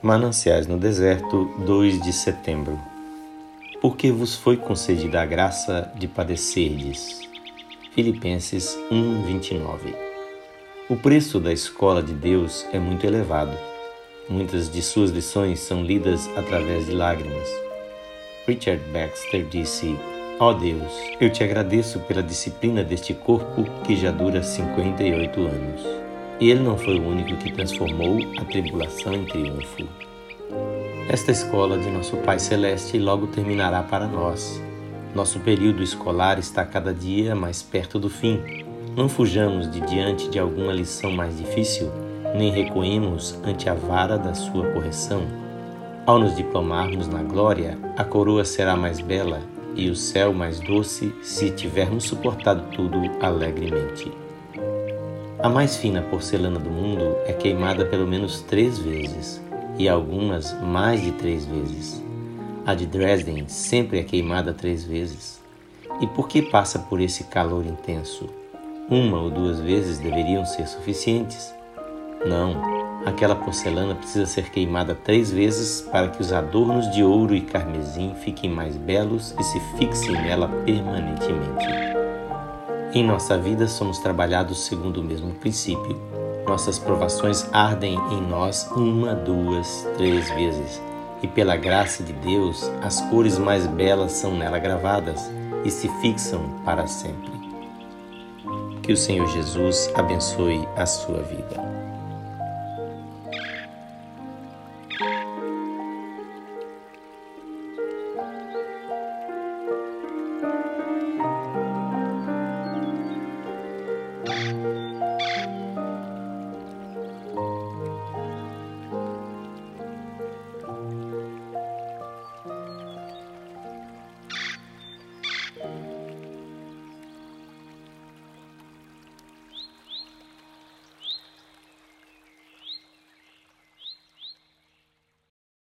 Mananciais no Deserto, 2 de setembro. Porque vos foi concedida a graça de padecerdes. Filipenses 1, 29. O preço da escola de Deus é muito elevado. Muitas de suas lições são lidas através de lágrimas. Richard Baxter disse: Ó oh Deus, eu te agradeço pela disciplina deste corpo que já dura 58 anos. Ele não foi o único que transformou a tribulação em triunfo. Esta escola de nosso Pai Celeste logo terminará para nós. Nosso período escolar está cada dia mais perto do fim. Não fujamos de diante de alguma lição mais difícil, nem recuemos ante a vara da sua correção. Ao nos diplomarmos na glória, a coroa será mais bela e o céu mais doce se tivermos suportado tudo alegremente. A mais fina porcelana do mundo é queimada pelo menos três vezes, e algumas mais de três vezes. A de Dresden sempre é queimada três vezes. E por que passa por esse calor intenso? Uma ou duas vezes deveriam ser suficientes. Não, aquela porcelana precisa ser queimada três vezes para que os adornos de ouro e carmesim fiquem mais belos e se fixem nela permanentemente. Em nossa vida somos trabalhados segundo o mesmo princípio. Nossas provações ardem em nós uma, duas, três vezes, e pela graça de Deus, as cores mais belas são nela gravadas e se fixam para sempre. Que o Senhor Jesus abençoe a sua vida.